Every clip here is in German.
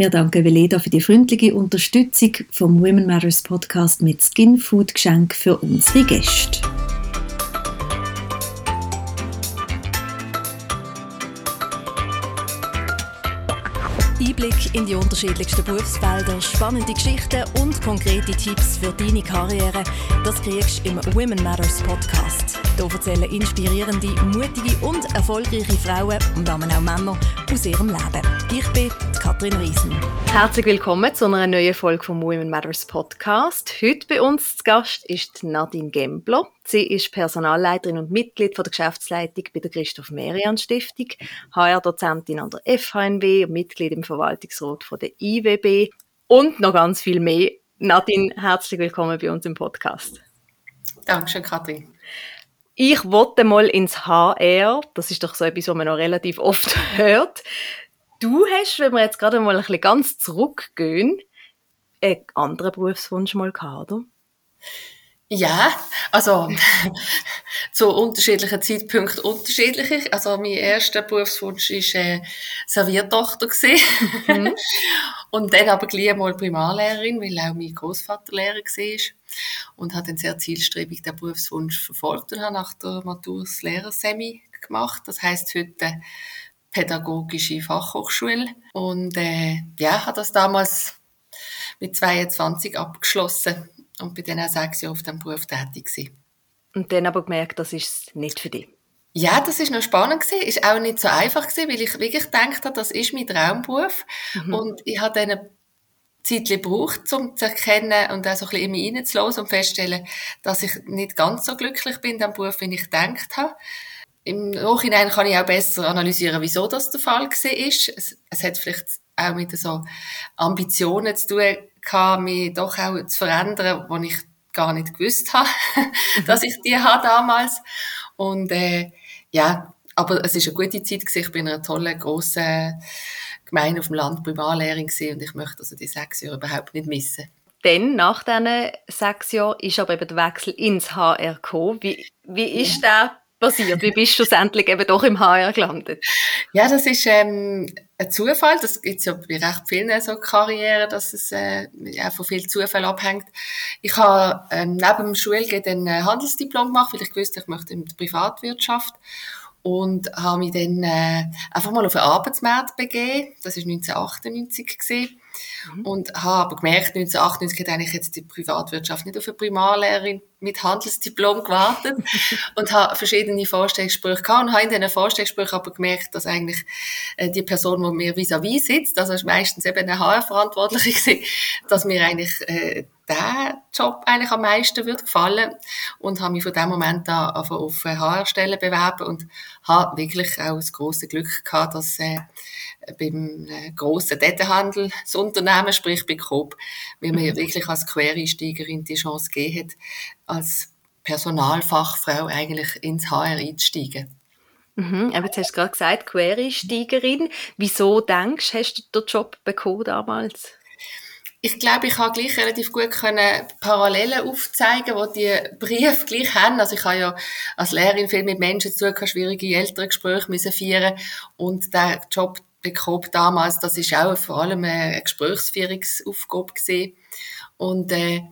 Wir danken Veleda für die freundliche Unterstützung vom Women Matters Podcast mit Skin Food Geschenk für unsere Gäste. Einblick in die unterschiedlichsten Berufsfelder, spannende Geschichten und konkrete Tipps für deine Karriere, das kriegst du im Women Matters Podcast. Hier erzählen inspirierende, mutige und erfolgreiche Frauen und damit auch Männer aus ihrem Leben. Ich bin Katrin Riesen. Herzlich willkommen zu einer neuen Folge vom Women Matters Podcast. Heute bei uns zu Gast ist Nadine Gembler. Sie ist Personalleiterin und Mitglied der Geschäftsleitung bei der Christoph Merian Stiftung, HR-Dozentin an der FHNW und Mitglied im Verwaltungsrat von der IWB und noch ganz viel mehr. Nadine, herzlich willkommen bei uns im Podcast. Dankeschön, Katrin. Ich wollte mal ins HR. Das ist doch so etwas, was man noch relativ oft hört. Du hast, wenn wir jetzt gerade mal ein bisschen ganz zurückgehen, einen anderen Berufswunsch mal gehabt, oder? Ja, also zu unterschiedlichen Zeitpunkten unterschiedlich. Also mein erster Berufswunsch war äh, Serviertochter. Mhm. und dann aber gleich mal Primarlehrerin, weil auch mein Großvater Lehrer war. Und habe dann sehr zielstrebig den Berufswunsch verfolgt und habe nach der Matur das Lehrersemi gemacht. Das heisst heute Pädagogische Fachhochschule. Und äh, ja, habe das damals mit 22 abgeschlossen und bin dann auch sechs Jahre auf diesem Beruf tätig gewesen. Und dann aber gemerkt, das ist nicht für dich? Ja, das ist noch spannend gewesen. Ist auch nicht so einfach gewesen, weil ich wirklich gedacht habe, das ist mein Traumberuf. Mhm. Und ich habe dann eine Zeit gebraucht, um zu erkennen und auch so ein bisschen in mich reinzulassen und festzustellen, dass ich nicht ganz so glücklich bin in dem Beruf, wie ich gedacht habe. Im Nachhinein kann ich auch besser analysieren, wieso das der Fall war. Es, es hat vielleicht auch mit so Ambitionen zu tun gehabt, mich doch auch zu verändern, wo ich gar nicht gewusst habe, dass ich die habe damals. Und äh, ja, aber es ist eine gute Zeit gewesen. Ich bin in einer tollen, grossen Gemeinde auf dem Land Primarlehrerin gewesen und ich möchte also die sechs Jahre überhaupt nicht missen. Dann, nach diesen sechs Jahren, ist aber eben der Wechsel ins HR gekommen. Wie, wie ist ja. der passiert? Wie bist du schlussendlich eben doch im HR gelandet? Ja, das ist ähm, ein Zufall. Das gibt es ja bei recht vielen so Karrieren, dass es äh, ja, von viel Zufall abhängt. Ich habe ähm, neben dem Schulgehen ein Handelsdiplom gemacht, weil ich wusste, ich möchte in die Privatwirtschaft und habe mich dann äh, einfach mal auf den Arbeitsmarkt begeben. Das war 1998 gewesen. Mhm. Und habe aber gemerkt, 1998 hat eigentlich jetzt die Privatwirtschaft nicht auf eine Primarlehrerin mit Handelsdiplom gewartet und habe verschiedene Vorstellungsgespräche gehabt und habe in diesen Vorstellungsgesprächen aber gemerkt, dass eigentlich äh, die Person, die mir vis-à-vis -vis sitzt, also ist meistens eben eine HR-Verantwortliche, dass mir eigentlich äh, der Job eigentlich am meisten wird gefallen und habe mich von dem Moment an auf HR-Stellen bewerben und habe wirklich auch das große Glück gehabt, dass äh, beim äh, grossen Datenhandelsunternehmen, sprich bei Coop, wie mir mhm. wirklich als Quereinsteigerin die Chance gegeben hat, als Personalfachfrau eigentlich ins HR einzusteigen. Mhm, aber jetzt hast du gerade gesagt, Quereinsteigerin. Wieso denkst du, hast du den Job bekommen damals? Ich glaube, ich habe gleich relativ gut können Parallelen aufzeigen, wo die Briefe gleich haben. Also ich habe ja als Lehrerin viel mit Menschen zu tun, schwierige Elterngespräche müssen führen und der Job bekommen damals, das ist auch vor allem eine Gesprächsführungsaufgabe gewesen. Und äh,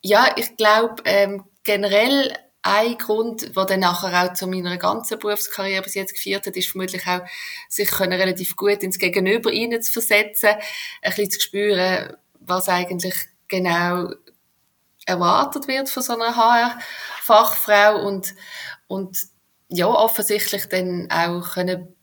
ja, ich glaube ähm, generell ein Grund, der dann nachher auch zu meiner ganzen Berufskarriere bis jetzt geführt hat, ist vermutlich auch, sich können relativ gut ins Gegenüber zu versetzen, ein bisschen zu spüren, was eigentlich genau erwartet wird von so einer HR-Fachfrau und, und ja, offensichtlich dann auch können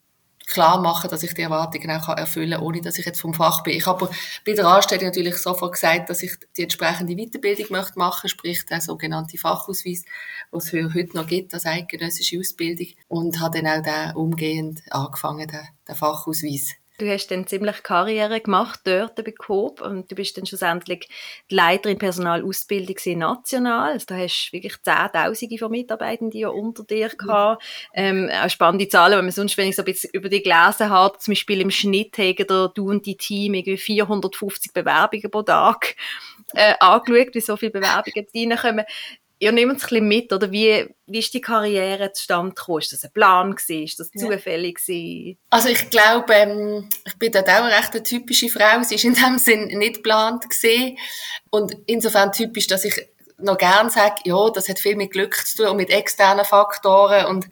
klar machen, dass ich die Erwartungen auch erfüllen kann, ohne dass ich jetzt vom Fach bin. Ich habe bei der Anstellung natürlich sofort gesagt, dass ich die entsprechende Weiterbildung möchte machen, sprich der sogenannte Fachausweis, was es heute noch gibt als eidgenössische Ausbildung und habe dann auch den umgehend angefangen, den, den Fachausweis Du hast dann ziemlich Karriere gemacht dort bei Coop und du bist dann schlussendlich die Leiterin Personalausbildung national. Also, da hast du wirklich Zehntausende von Mitarbeitenden unter dir gehabt. Ähm, auch spannende Zahlen, wenn man sonst, wenn ich so ein bisschen über die gelesen habe, zum Beispiel im Schnitt haben du und die Team irgendwie 450 Bewerbungen pro Tag äh, angeschaut, wie so viele Bewerbungen reinkommen. Ihr nehmt es ein bisschen mit, oder? Wie, wie ist die Karriere zustande gekommen? Ist das ein Plan gewesen? Ist das zufällig gewesen? Also ich glaube, ähm, ich bin dort auch eine recht typische Frau. Sie ist in dem Sinn nicht geplant gewesen. Und insofern typisch, dass ich noch gern sage, ja, das hat viel mit Glück zu tun und mit externen Faktoren und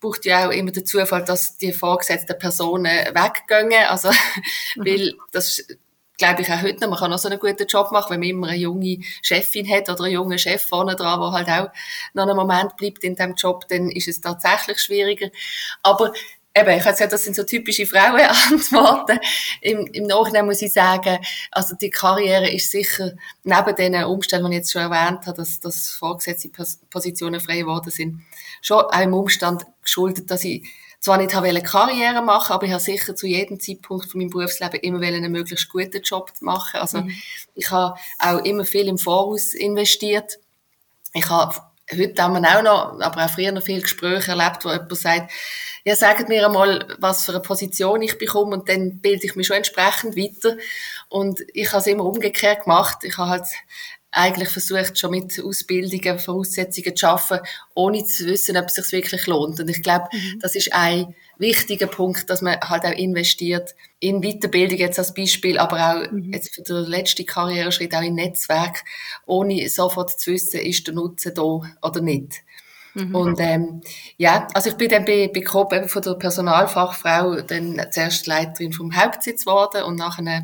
braucht ja auch immer den Zufall, dass die vorgesetzten Personen weggehen. Also, mhm. weil das glaube ich auch heute noch, man kann auch so einen guten Job machen, wenn man immer eine junge Chefin hat oder einen jungen Chef vorne dran, der halt auch noch einen Moment bleibt in dem Job, dann ist es tatsächlich schwieriger. Aber eben, ich habe gesagt, das sind so typische Frauenantworten. Im, Im Nachhinein muss ich sagen, also die Karriere ist sicher neben den Umständen, die ich jetzt schon erwähnt habe, dass, dass vorgesetzte Positionen frei geworden sind, schon auch im Umstand geschuldet, dass ich zwar nicht habe Karriere machen, aber ich habe sicher zu jedem Zeitpunkt von meinem Berufsleben immer einen möglichst guten Job machen. Also mhm. ich habe auch immer viel im Voraus investiert. Ich habe heute haben wir auch noch, aber auch früher noch viele Gespräche erlebt, wo jemand sagt, ja, sagt mir einmal, was für eine Position ich bekomme und dann bilde ich mich schon entsprechend weiter. Und ich habe es immer umgekehrt gemacht. Ich habe halt eigentlich versucht, schon mit Ausbildungen, Voraussetzungen zu arbeiten, ohne zu wissen, ob es sich wirklich lohnt. Und ich glaube, mhm. das ist ein wichtiger Punkt, dass man halt auch investiert in Weiterbildung jetzt als Beispiel, aber auch mhm. jetzt für den letzten Karriereschritt auch in Netzwerk, ohne sofort zu wissen, ist der Nutzen da oder nicht. Mhm. Und ähm, ja, also ich bin dann bei, bei Coop eben von der Personalfachfrau dann zuerst Leiterin vom Hauptsitz geworden und nachher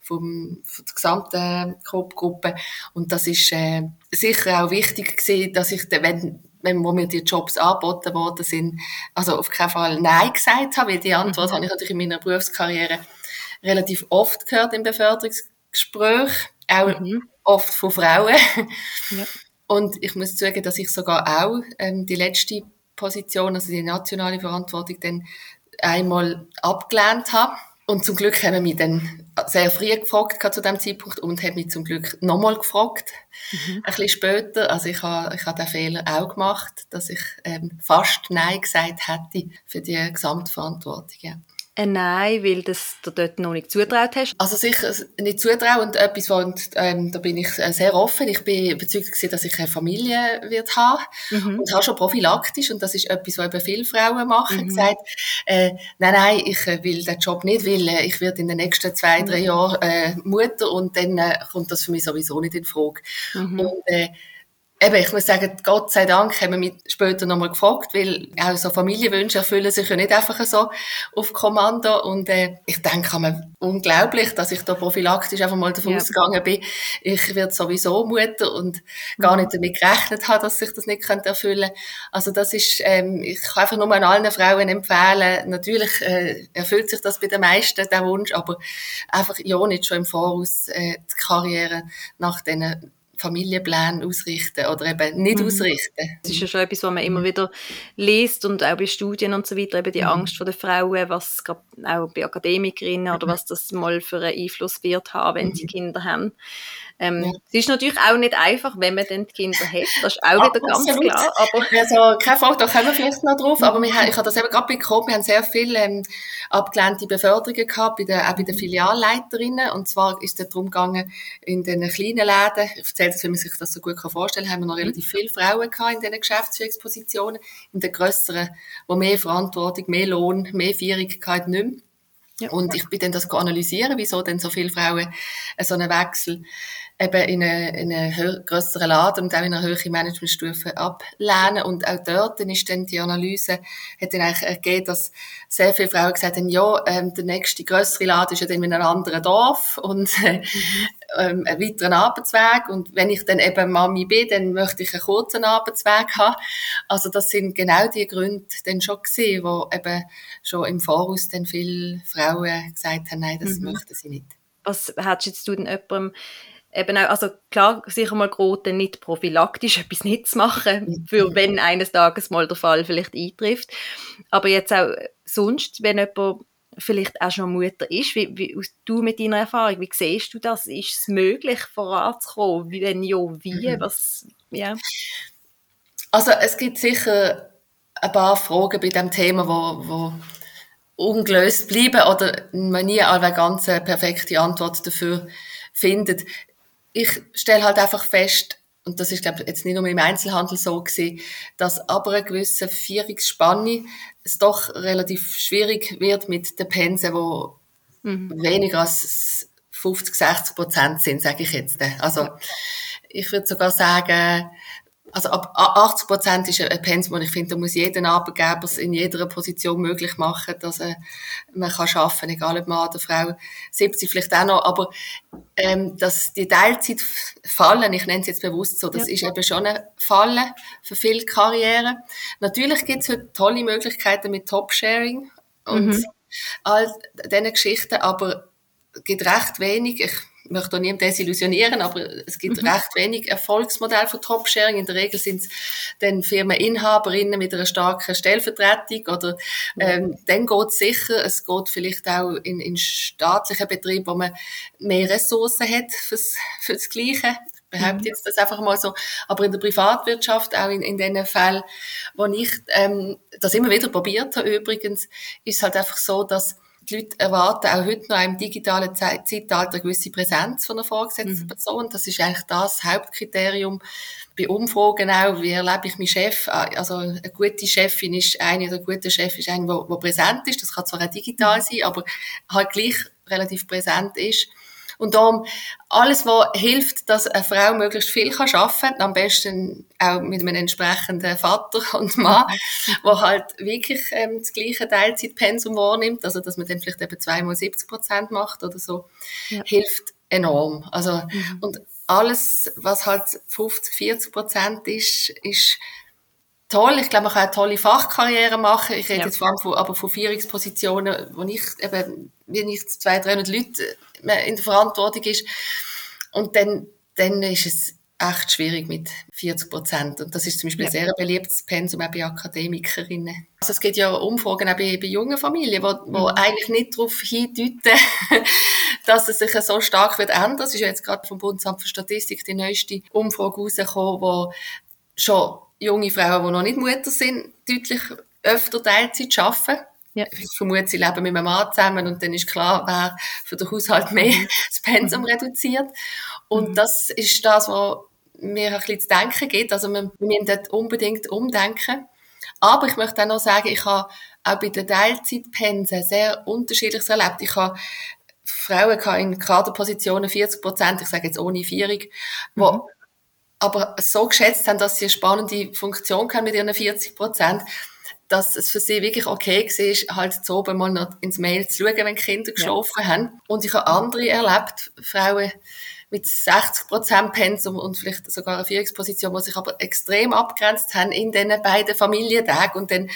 vom, von der gesamten Coop-Gruppe. Und das ist äh, sicher auch wichtig gewesen, dass ich, wenn wenn wo mir die Jobs angeboten worden sind, also auf keinen Fall Nein gesagt habe, weil die Antwort mhm. habe ich natürlich in meiner Berufskarriere relativ oft gehört im Beförderungsgespräch, auch mhm. oft von Frauen. Ja. Und ich muss sagen, dass ich sogar auch ähm, die letzte Position, also die nationale Verantwortung, dann einmal abgelehnt habe. Und zum Glück haben wir mich dann sehr früh gefragt zu dem Zeitpunkt und haben mich zum Glück nochmal gefragt, mhm. ein bisschen später. Also ich habe, ich habe den Fehler auch gemacht, dass ich ähm, fast Nein gesagt hätte für die Gesamtverantwortung. Ja ein Nein, weil das du dort noch nicht zutraut hast? Also sicher nicht zutrauen und etwas, und, ähm, da bin ich äh, sehr offen. Ich bin überzeugt gewesen, dass ich eine Familie wird haben mhm. und habe schon prophylaktisch und das ist etwas, was eben viele Frauen machen, mhm. gesagt, äh, nein, nein, ich äh, will den Job nicht, weil äh, ich werde in den nächsten zwei, drei mhm. Jahren äh, Mutter und dann äh, kommt das für mich sowieso nicht in Frage. Mhm. Und, äh, Eben, ich muss sagen, Gott sei Dank haben wir mich später nochmal gefragt, weil auch so Familienwünsche erfüllen sich ja nicht einfach so auf Kommando. Und äh, ich denke mir, unglaublich, dass ich da prophylaktisch einfach mal davon ja. ausgegangen bin, ich werde sowieso Mutter und gar nicht damit gerechnet habe, dass sich das nicht könnte erfüllen Also das ist, ähm, ich kann einfach nur an allen Frauen empfehlen, natürlich äh, erfüllt sich das bei den meisten, der Wunsch, aber einfach ja nicht schon im Voraus äh, die Karriere nach diesen Familienplan ausrichten oder eben nicht mhm. ausrichten. Das ist ja schon etwas, was man immer mhm. wieder liest und auch bei Studien und so weiter, eben die mhm. Angst vor den Frauen, was auch bei Akademikerinnen oder mhm. was das mal für einen Einfluss wird haben, wenn sie mhm. Kinder haben. Ähm, ja. Es ist natürlich auch nicht einfach, wenn man dann die Kinder hat. Das ist auch wieder ganz absolut. klar. Aber also, keine Frage, da kommen wir vielleicht noch drauf. Aber wir ich habe das eben gerade bekommen. Wir haben sehr viele ähm, abgelehnte Beförderungen gehabt, bei den, auch bei den Filialleiterinnen. Und zwar ist es darum gegangen, in den kleinen Läden, ich erzähle das, wie man sich das so gut vorstellen kann, haben wir noch relativ viele Frauen gehabt in diesen Geschäftsführungspositionen. In den grösseren, wo mehr Verantwortung, mehr Lohn, mehr Feierigkeit nicht mehr. Ja. Und ich bin dann das analysieren, wieso denn so viele Frauen so einen Wechsel eben in einen, in einen grösseren Laden und auch in einer höheren Managementstufe ablehnen. Und auch dort dann ist dann die Analyse, hat dann eigentlich ergeben, dass sehr viele Frauen gesagt haben, ja, ähm, der nächste grössere Laden ist ja dann in einem anderen Dorf und äh, ähm, einen weiteren Arbeitsweg. Und wenn ich dann eben Mami bin, dann möchte ich einen kurzen Arbeitsweg haben. Also das sind genau die Gründe dann schon gesehen, wo eben schon im Voraus dann viele Frauen gesagt haben, nein, das mhm. möchten sie nicht. Was hättest du denn jemandem eben auch, also klar, sicher mal geraten, nicht prophylaktisch etwas nicht zu machen, für wenn eines Tages mal der Fall vielleicht eintrifft. Aber jetzt auch sonst, wenn jemand vielleicht auch schon Mutter ist, wie, wie du mit deiner Erfahrung, wie siehst du das? Ist es möglich, voranzukommen? Wie, wenn ja, wie? Mhm. Was, ja. Also es gibt sicher ein paar Fragen bei dem Thema, wo, wo ungelöst bleiben oder man nie eine ganz perfekte Antwort dafür findet ich stelle halt einfach fest, und das ist, glaube ich, jetzt nicht nur im Einzelhandel so gewesen, dass aber eine gewisse Vierungsspanne es doch relativ schwierig wird mit den Pensen, wo mhm. weniger als 50, 60 Prozent sind, sage ich jetzt. Also, ich würde sogar sagen, also ab 80 Prozent ist ein Pensum, und ich finde, da muss jeder Arbeitgeber es in jeder Position möglich machen, dass äh, man kann arbeiten, egal ob Mann oder Frau, 70 vielleicht auch noch, aber ähm, dass die Teilzeit fallen, ich nenne es jetzt bewusst so, das ja. ist eben schon ein Fallen für viele Karrieren. Natürlich gibt es heute tolle Möglichkeiten mit Top-Sharing und mhm. all diesen Geschichten, aber es gibt recht wenig, ich ich möchte auch niemand desillusionieren, aber es gibt mhm. recht wenig Erfolgsmodelle für Top-Sharing. In der Regel sind es dann Firmeninhaberinnen mit einer starken Stellvertretung oder ähm, dann geht es sicher, es geht vielleicht auch in, in staatlichen Betrieben, wo man mehr Ressourcen hat fürs, fürs Gleiche. Ich behaupte mhm. jetzt das einfach mal so. Aber in der Privatwirtschaft, auch in, in den Fällen, wo ich ähm, das immer wieder probiert habe übrigens, ist es halt einfach so, dass die Leute erwarten auch heute noch im digitalen Zeitalter eine gewisse Präsenz von einer vorgesetzten mhm. Person. Das ist eigentlich das Hauptkriterium bei Umfragen auch. Wie erlebe ich meinen Chef? Also eine gute Chefin ist eine oder ein guter Chef ist eine, der präsent ist. Das kann zwar auch digital mhm. sein, aber halt gleich relativ präsent ist. Und darum, alles, was hilft, dass eine Frau möglichst viel kann arbeiten kann, am besten auch mit einem entsprechenden Vater und Mann, der halt wirklich ähm, das gleiche Teilzeitpensum wahrnimmt, also dass man dann vielleicht eben zweimal 70 Prozent macht oder so, ja. hilft enorm. Also, mhm. und alles, was halt 50, 40 Prozent ist, ist toll. Ich glaube, man kann eine tolle Fachkarriere machen. Ich rede ja. jetzt vor allem von, aber von Führungspositionen, wo ich eben, wie ich zwei, 300 Leute in der Verantwortung ist. Und dann, dann ist es echt schwierig mit 40 Prozent. Und das ist zum Beispiel ja. sehr beliebtes Pensum auch bei Akademikerinnen. Also es gibt ja Umfragen auch bei, bei jungen Familien, wo, wo mhm. eigentlich nicht darauf hindeuten, dass es sich so stark wird ändern. Es ist ja jetzt gerade vom Bundesamt für Statistik die neueste Umfrage rausgekommen, wo schon junge Frauen, die noch nicht Mutter sind, deutlich öfter Teilzeit arbeiten. Ja. Ich vermute, sie leben mit einem Mann zusammen und dann ist klar, wer für den Haushalt mehr mhm. das Pensum mhm. reduziert. Und mhm. das ist das, was mir ein bisschen zu denken gibt. Also wir, müssen dort unbedingt umdenken. Aber ich möchte auch noch sagen, ich habe auch bei den Teilzeitpensen sehr unterschiedliches erlebt. Ich habe Frauen in Kaderpositionen 40 Prozent, ich sage jetzt ohne Vierung, wo mhm aber so geschätzt haben, dass sie eine spannende Funktion haben mit ihren 40 Prozent, dass es für sie wirklich okay war, halt so oben mal noch ins Mail zu schauen, wenn Kinder geschlafen ja. haben. Und ich habe andere erlebt, Frauen mit 60 Prozent Pensum und vielleicht sogar eine Führungsposition, die sich aber extrem abgrenzt haben in diesen beiden Familientagen und dann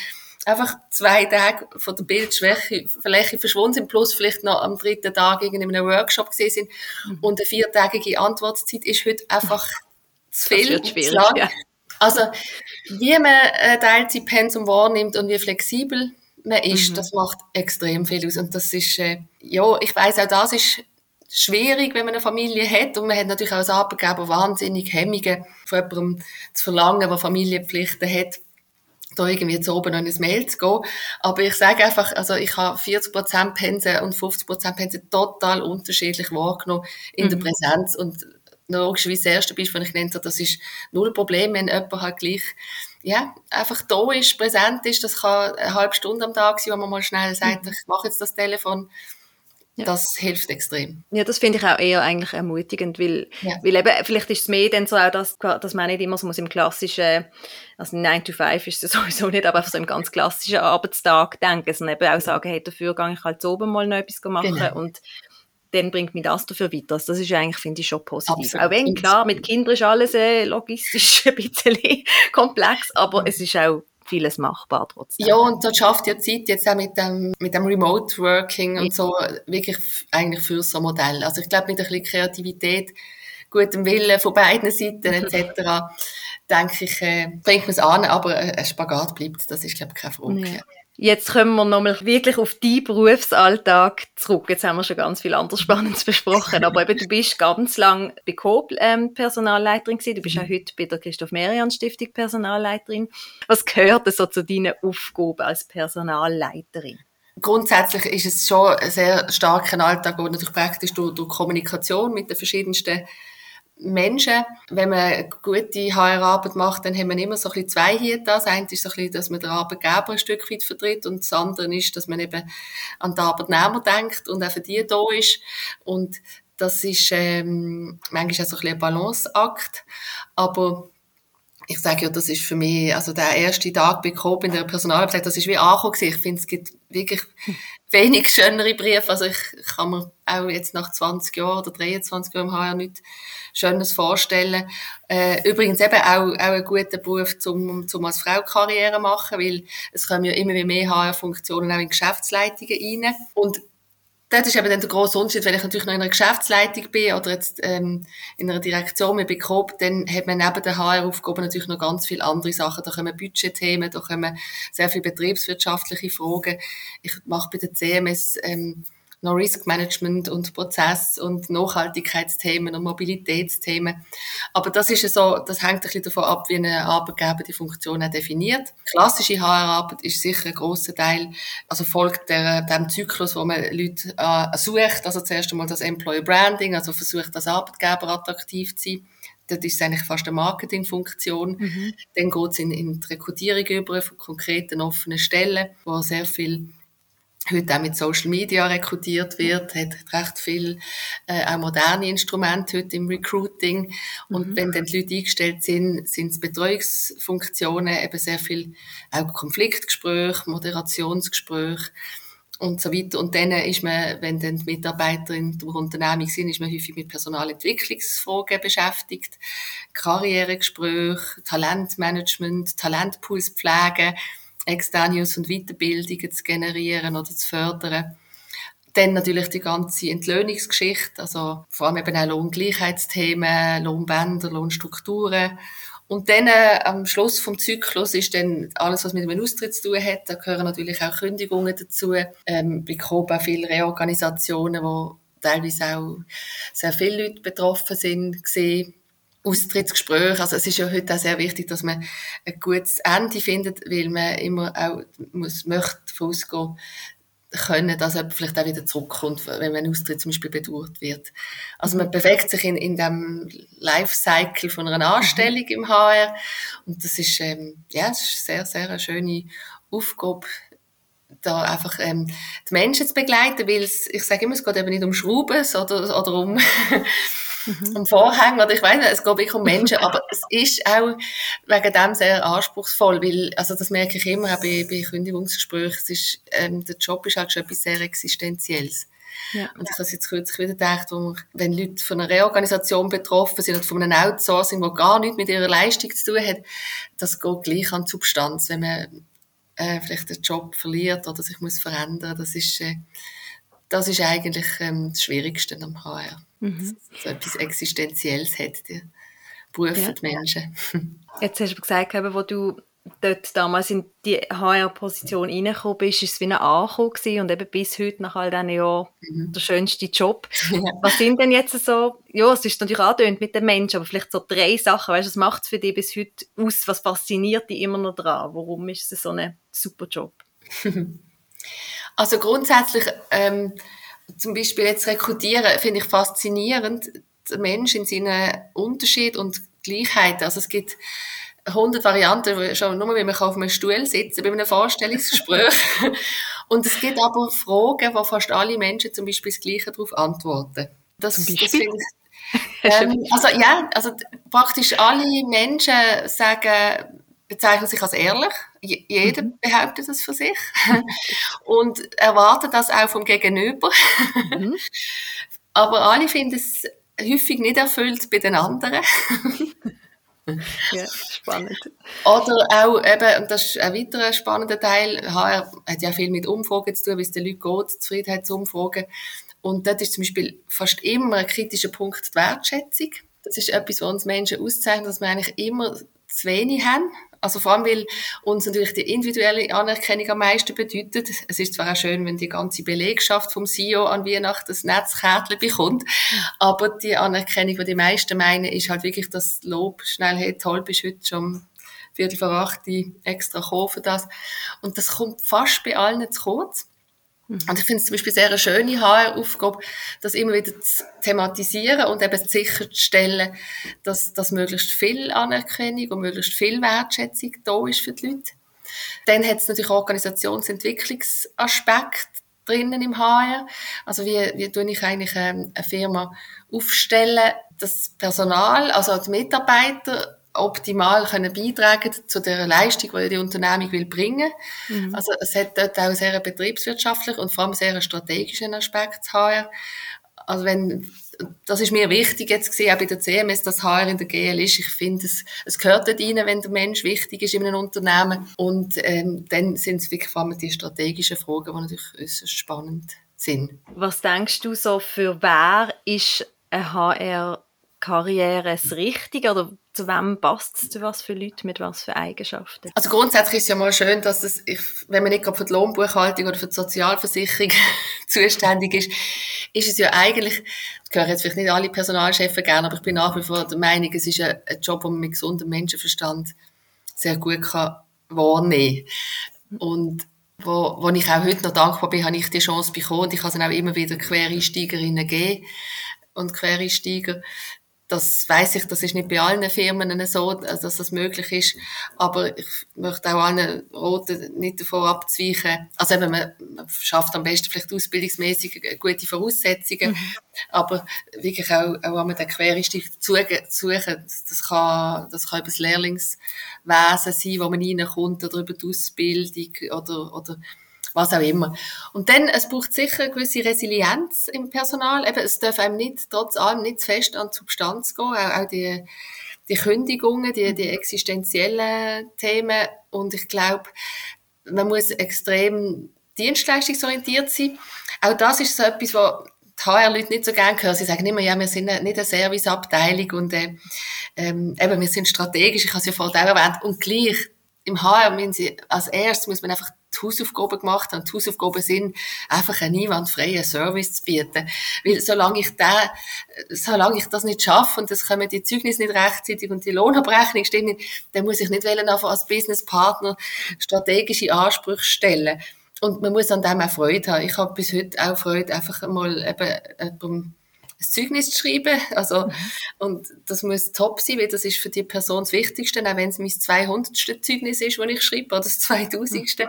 einfach zwei Tage von der Bildschwäche Fläche verschwunden sind, plus vielleicht noch am dritten Tag in einem Workshop gesehen sind. Mhm. Und eine viertägige Antwortzeit ist heute einfach zu viel, lang. Ja. Also, wie man ein Teilzeitpensum wahrnimmt und wie flexibel man ist, mhm. das macht extrem viel aus. Und das ist, äh, ja, ich weiß auch, das ist schwierig, wenn man eine Familie hat. Und man hat natürlich auch als Arbeitgeber wahnsinnig Hemmungen, von jemandem zu verlangen, der Familienpflichten hat, da irgendwie zu oben noch ins Mail zu gehen. Aber ich sage einfach, also ich habe 40% Pensen und 50% Pensen total unterschiedlich wahrgenommen in mhm. der Präsenz. Und logischerweise das erste Beispiel, das ich habe, das ist null Problem, wenn jemand halt gleich ja, einfach da ist, präsent ist. Das kann eine halbe Stunde am Tag sein, wo man mal schnell sagt, mhm. ich mache jetzt das Telefon. Ja. Das hilft extrem. Ja, das finde ich auch eher eigentlich ermutigend, weil, ja. weil eben, vielleicht ist es mehr dann so auch, dass, dass man nicht immer so muss im klassischen, also 9 to 5 ist es sowieso nicht, aber so im ganz klassischen Arbeitstag denken, sondern eben auch sagen, hey, dafür gehe ich halt so oben mal noch etwas machen genau. und dann bringt mich das dafür weiter. Also das ist eigentlich, finde ich, schon positiv. Absolut. Auch wenn, klar, mit Kindern ist alles äh, logistisch ein bisschen komplex, aber es ist auch vieles machbar trotzdem. Ja, und das schafft ja Zeit jetzt auch mit dem, mit dem Remote Working und so wirklich eigentlich für so ein Modell. Also ich glaube, mit ein bisschen Kreativität, gutem Willen von beiden Seiten etc., denke ich, äh, bringt man es an, aber ein Spagat bleibt, das ist, glaube ich, keine Frage. Ja. Jetzt kommen wir nochmal wirklich auf deinen Berufsalltag zurück. Jetzt haben wir schon ganz viel anderes Spannendes besprochen, aber eben, du bist ganz lang bei Coop ähm, Personalleiterin gewesen. Du bist auch mhm. heute bei der Christoph Merian Stiftung Personalleiterin. Was gehört so zu deinen Aufgaben als Personalleiterin? Grundsätzlich ist es schon ein sehr starker Alltag, der natürlich praktisch durch, durch Kommunikation mit den verschiedensten Menschen, wenn man gute HR-Arbeit macht, dann haben wir immer so ein bisschen zwei hier da. Das eine ist so ein bisschen, dass man den Arbeitgeber ein Stück weit vertritt und das andere ist, dass man eben an den Arbeitnehmer denkt und auch für die da ist. Und das ist ähm, manchmal auch so ein bisschen ein Balanceakt. Aber ich sage ja, das ist für mich, also der erste Tag bei Coop in der Personalabteilung, das ist wie angekommen Ich finde, es gibt wirklich wenig schönere Briefe. Also ich kann mir auch jetzt nach 20 Jahren oder 23 Jahren im HR nichts Schönes vorstellen. Äh, übrigens eben auch, auch ein guter Beruf, zum, zum als Frau Karriere machen, weil es kommen ja immer mehr HR-Funktionen auch in Geschäftsleitungen rein. Und das ist eben dann der grosse Unterschied, wenn ich natürlich noch in einer Geschäftsleitung bin oder jetzt ähm, in einer Direktion mit bekomme, dann hat man neben den HR-Aufgaben natürlich noch ganz viele andere Sachen. Da kommen Budgetthemen, da kommen sehr viele betriebswirtschaftliche Fragen. Ich mache bei der CMS ähm, noch Risk Management und Prozess und Nachhaltigkeitsthemen und Mobilitätsthemen. Aber das ist so, das hängt ein bisschen davon ab, wie ein Arbeitgeber die Funktion auch definiert. Klassische HR-Arbeit ist sicher ein grosser Teil, also folgt der, dem Zyklus, wo man Leute äh, sucht, also zuerst einmal das Employer Branding, also versucht, als Arbeitgeber attraktiv zu sein. Das ist eigentlich fast eine Marketingfunktion. Mhm. Dann geht es in, in die Rekrutierung über von konkreten offenen Stellen, wo sehr viel heute auch mit Social Media rekrutiert wird, hat recht viel äh, auch moderne Instrumente heute im Recruiting. Und mhm. wenn dann die Leute eingestellt sind, sind es Betreuungsfunktionen, eben sehr viel auch Konfliktgespräche, Moderationsgespräche und so weiter. Und dann ist man, wenn dann die Mitarbeiter in der Unternehmung sind, ist man häufig mit Personalentwicklungsfragen beschäftigt, Karrieregespräche, Talentmanagement, Talentpools pflegen externe und Weiterbildungen zu generieren oder zu fördern. Dann natürlich die ganze Entlöhnungsgeschichte, also vor allem eben auch Lohngleichheitsthemen, Lohnbänder, Lohnstrukturen. Und dann äh, am Schluss vom Zyklus ist dann alles, was mit dem Austritt zu tun hat. Da gehören natürlich auch Kündigungen dazu. Ähm, bei Coop auch viele Reorganisationen, wo teilweise auch sehr viele Leute betroffen sind, gesehen. Austrittsgespräch. Also es ist ja heute auch sehr wichtig, dass man ein gutes Ende findet, weil man immer auch muss, möchte davon ausgehen können, dass jemand vielleicht auch wieder zurückkommt, wenn ein Austritt zum Beispiel bedauert wird. Also man bewegt sich in, in dem Lifecycle von einer Anstellung mhm. im HR und das ist, ähm, ja, das ist sehr, sehr eine schöne Aufgabe, da einfach ähm, die Menschen zu begleiten, weil es, ich sage immer, es geht eben nicht um Schrauben oder, oder um mhm. am Vorhang oder ich weiß nicht, es geht wirklich um Menschen, aber es ist auch wegen dem sehr anspruchsvoll, weil, also das merke ich immer auch bei, bei Kündigungsgesprächen, es ist, ähm, der Job ist halt schon etwas sehr Existenzielles. Ja. Und ich habe jetzt kürzlich wieder gedacht, wo, wenn Leute von einer Reorganisation betroffen sind und von einem Outsourcing, wo gar nichts mit ihrer Leistung zu tun hat, das geht gleich an die Substanz, wenn man äh, vielleicht den Job verliert oder sich muss verändern. Das ist, äh, das ist eigentlich ähm, das Schwierigste am HR. Mhm. So etwas Existenzielles hat, die Berufe ja. die Menschen. Jetzt hast du gesagt, wo du dort damals in die HR-Position reingekommen bist, ist es wie ein Ankommen und eben bis heute, nach all diesen Jahren, mhm. der schönste Job. Ja. Was sind denn jetzt so, ja, es ist natürlich angedöhnt mit den Menschen, aber vielleicht so drei Sachen, weißt du, was macht es für dich bis heute aus, was fasziniert dich immer noch daran? Warum ist es so ein super Job? Also grundsätzlich, ähm, zum Beispiel jetzt rekrutieren, finde ich faszinierend, der Mensch in seinen Unterschied und Gleichheit. Also es gibt 100 Varianten, schon nur, wie man auf einem Stuhl sitzen bei einem Vorstellungsgespräch. und es gibt aber Fragen, wo fast alle Menschen zum Beispiel das Gleiche darauf antworten. Das, zum Beispiel? Das ähm, also ja, also praktisch alle Menschen sagen, bezeichnen sich als ehrlich. Jeder mhm. behauptet das für sich und erwartet das auch vom Gegenüber. Mhm. Aber alle finden es häufig nicht erfüllt bei den anderen. ja, spannend. Oder auch eben, und das ist ein weiterer spannender Teil, HR hat ja viel mit Umfragen zu tun, wie es den Leuten geht, Zufriedenheitsumfragen. Und dort ist zum Beispiel fast immer ein kritischer Punkt die Wertschätzung. Das ist etwas, was uns Menschen auszeichnet, dass wir eigentlich immer zu wenig haben. Also vor allem, weil uns natürlich die individuelle Anerkennung am meisten bedeutet. Es ist zwar auch schön, wenn die ganze Belegschaft vom CEO an Weihnachten das Netzkärtchen bekommt, aber die Anerkennung, die die meisten meinen, ist halt wirklich das Lob schnell, hey, toll, bist heute schon Viertel vor acht extra für das. Und das kommt fast bei allen zu kurz. Und ich finde es zum Beispiel sehr eine schöne HR-Aufgabe, das immer wieder zu thematisieren und eben sicherzustellen, dass, dass möglichst viel Anerkennung und möglichst viel Wertschätzung da ist für die Leute. Dann hat es natürlich Organisationsentwicklungsaspekt drinnen im HR. Also wie, wie tue ich eigentlich ähm, eine Firma aufstellen, das Personal, also die Mitarbeiter optimal können beitragen zu der Leistung, die die Unternehmung will bringen. Mhm. Also es hat dort auch sehr betriebswirtschaftlich und vor allem sehr strategischen Aspekt zu HR. Also wenn das ist mir wichtig jetzt gesehen, auch bei der CMS, dass HR in der GL ist. Ich finde, es, es gehört dort rein, wenn der Mensch wichtig ist in einem Unternehmen. Und ähm, dann sind es wirklich vor allem die strategischen Fragen, die natürlich äußerst spannend sind. Was denkst du so, für wer ist eine HR-Karriere das Richtige oder zu wem passt es, zu was für Leute, mit was für Eigenschaften? Also grundsätzlich ist es ja mal schön, dass es, wenn man nicht gerade für die Lohnbuchhaltung oder für die Sozialversicherung zuständig ist, ist es ja eigentlich, das gehören jetzt vielleicht nicht alle Personalchefs gerne, aber ich bin nach wie vor der Meinung, es ist ein, Job, den man mit gesundem Menschenverstand sehr gut kann wahrnehmen kann. Und wo, wo ich auch heute noch dankbar bin, habe ich die Chance bekommen und ich kann es auch immer wieder Quereinsteigerinnen geben und Quereinsteiger, das weiß ich, das ist nicht bei allen Firmen so, dass das möglich ist. Aber ich möchte auch allen Roten nicht davon abzweichen. Also eben, man, man schafft am besten vielleicht ausbildungsmäßig gute Voraussetzungen. Mhm. Aber wirklich auch, auch wenn man den Quereinstieg suchen, das kann, das kann über das Lehrlingswesen sein, wo man reinkommt, oder über die Ausbildung, oder, oder, was auch immer. Und dann, es braucht sicher eine gewisse Resilienz im Personal. Eben, es darf einem nicht, trotz allem, nicht zu fest an die Substanz gehen. Auch, auch die, die Kündigungen, die, die existenziellen Themen. Und ich glaube, man muss extrem dienstleistungsorientiert sein. Auch das ist so etwas, was die HR-Leute nicht so gerne hören. Sie sagen immer, ja, wir sind nicht eine Serviceabteilung und äh, ähm, eben, wir sind strategisch, ich habe es ja vorhin auch erwähnt, und gleich im HR, müssen sie, als erstes muss man einfach die Hausaufgaben gemacht haben. Die Hausaufgaben sind, einfach einen einwandfreien Service zu bieten. Weil solange ich da, solange ich das nicht schaffe und es kommen die Zeugnisse nicht rechtzeitig und die Lohnabrechnung stimmt nicht, dann muss ich nicht wollen, einfach als Businesspartner strategische Ansprüche stellen. Und man muss an dem auch Freude haben. Ich habe bis heute auch Freude, einfach mal eben, ein Zeugnis zu schreiben. Also, mhm. und das muss top sein, weil das ist für die Person das Wichtigste, auch wenn es mein 200. Zeugnis ist, das ich schreibe, oder das 2000.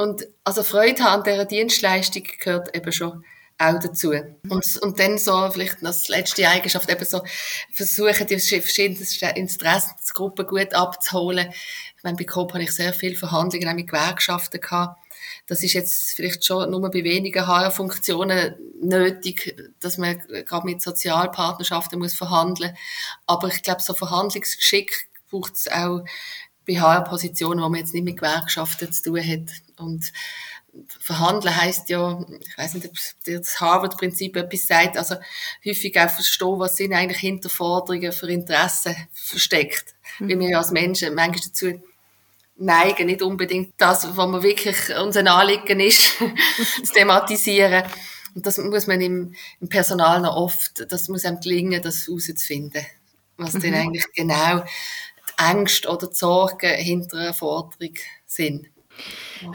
Und also Freude haben an dieser Dienstleistung gehört eben schon auch dazu. Und, und dann so, vielleicht als letzte Eigenschaft, eben so versuchen, die verschiedenen Interessensgruppen gut abzuholen. Ich meine, bei Coop habe ich sehr viele Verhandlungen auch mit Gewerkschaften gehabt das ist jetzt vielleicht schon nur bei wenigen HR-Funktionen nötig, dass man gerade mit Sozialpartnerschaften muss verhandeln. Aber ich glaube, so Verhandlungsgeschick braucht es auch bei HR-Positionen, wo man jetzt nicht mit Gewerkschaften zu tun hat. Und Verhandeln heißt ja, ich weiß nicht, ob das Harvard-Prinzip etwas sagt, also häufig auch verstehen, was sind eigentlich Hinterforderungen für Interessen versteckt. Mhm. Weil wir als Menschen manchmal dazu neigen, nicht unbedingt das, was man wirklich unser Anliegen ist, zu thematisieren. Und das muss man im, im, Personal noch oft, das muss einem gelingen, das herauszufinden. Was mhm. denn eigentlich genau Ängste oder die Sorgen hinter einer Forderung sind.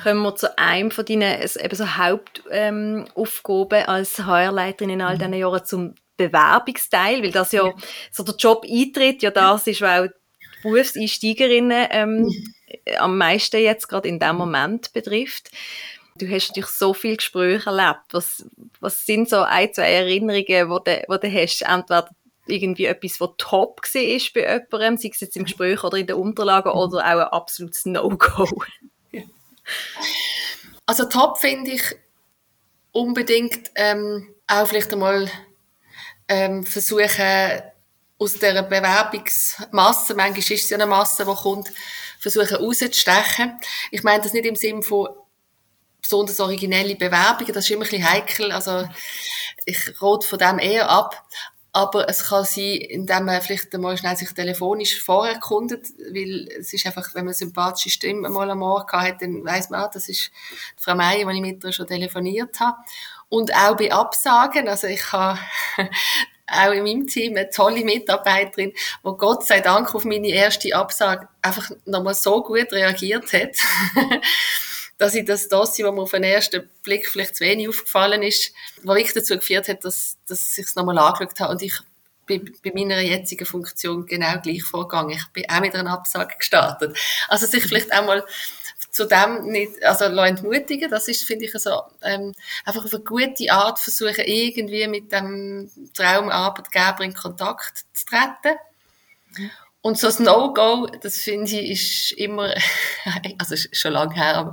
Kommen wir zu einem von deinen eben so Hauptaufgaben ähm, als HR-Leiterin in all mhm. diesen Jahren zum Bewerbungsteil, weil das ja, ja, so der Job eintritt, ja das ist, weil Berufseinsteigerinnen ähm, am meisten jetzt gerade in dem Moment betrifft. Du hast natürlich so viele Gespräche erlebt. Was, was sind so ein, zwei Erinnerungen, die du, wo du hast? Entweder irgendwie etwas, was top war bei jemandem, sei es jetzt im Gespräch oder in den Unterlagen, oder auch ein absolutes No-Go? Also top finde ich unbedingt ähm, auch vielleicht einmal ähm, versuchen, aus dieser Bewerbungsmasse, manchmal ist es ja eine Masse, die kommt, versuchen rauszustechen. Ich meine das nicht im Sinne von besonders originelle Bewerbungen, das ist immer ein bisschen heikel, also ich rate von dem eher ab. Aber es kann sein, indem man vielleicht einmal schnell sich telefonisch vorerkundet, weil es ist einfach, wenn man eine sympathische Stimme mal am Morgen hat, dann weiss man, ah, das ist die Frau Meier, die ich mit ihr schon telefoniert habe. Und auch bei Absagen, also ich habe auch in meinem Team eine tolle Mitarbeiterin, die Gott sei Dank auf meine erste Absage einfach nochmal so gut reagiert hat. dass ich das Dossier, das mir auf den ersten Blick vielleicht zu wenig aufgefallen ist, was wirklich dazu geführt hat, dass, dass ich es nochmal angeschaut habe und ich bei, bei meiner jetzigen Funktion genau gleich vorgegangen. Ich bin auch mit einer Absage gestartet. Also sich vielleicht einmal zu dem nicht, also entmutigen, das ist, finde ich, so, ähm, einfach auf eine gute Art versuchen, irgendwie mit dem Traumarbeitgeber in Kontakt zu treten. Und so ein No-Go, das finde ich, ist immer, also ist schon lange her, aber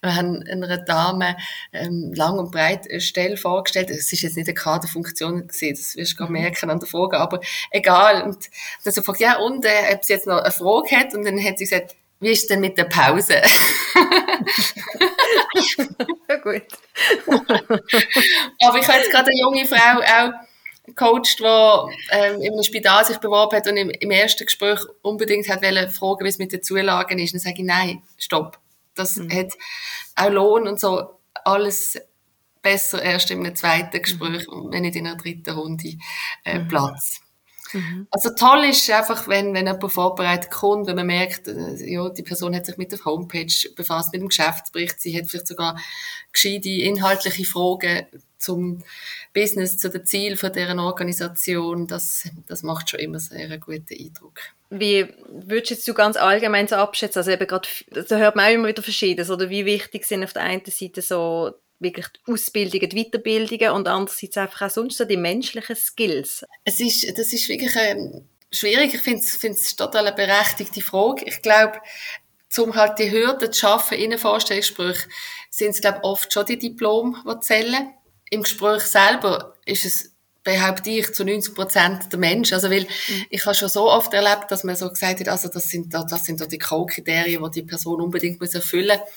wir haben einer Dame ähm, lang und breit eine Stelle vorgestellt. Es ist jetzt nicht eine Kaderfunktion gewesen, das wirst du gar mhm. merken an der Frage, aber egal. Und dann so fragt, ja, und, äh, ob sie jetzt noch eine Frage hat, und dann hat sie gesagt, wie ist denn mit der Pause? ja, gut. aber ich habe jetzt gerade eine junge Frau auch gecoacht, die ähm, in einem Spital sich beworben hat und im, im ersten Gespräch unbedingt hat wollen fragen, wie es mit den Zulagen ist. Und dann sage ich, nein, stopp. Das mhm. hat auch Lohn und so alles besser erst in einem zweiten Gespräch, mhm. wenn nicht in einer dritten Runde äh, mhm. Platz. Mhm. Also toll ist einfach, wenn, wenn jemand vorbereitet kommt, wenn man merkt, äh, ja, die Person hat sich mit der Homepage befasst, mit dem Geschäftsbericht, sie hat vielleicht sogar gescheite inhaltliche Fragen zum Business, zu den Zielen von deren Organisation. Das, das macht schon immer sehr einen guten Eindruck. Wie würdest du ganz allgemein so abschätzen? Also eben gerade, da hört man auch immer wieder Verschiedenes. Oder wie wichtig sind auf der einen Seite so wirklich die Ausbildungen, die Weiterbildungen und andererseits einfach auch sonst so die menschlichen Skills? Es ist, das ist wirklich ähm, schwierig. Ich finde es total eine berechtigte Frage. Ich glaube, um halt die Hürden zu schaffen in einem Vorstellungsgespräch, sind es, glaube oft schon die Diplome, die zählen. Im Gespräch selber ist es, behaupte ich, zu 90 Prozent der Mensch. Also, weil mhm. ich habe schon so oft erlebt, dass man so gesagt hat, also das sind da, das sind da die Code-Kriterien, die die Person unbedingt muss erfüllen muss.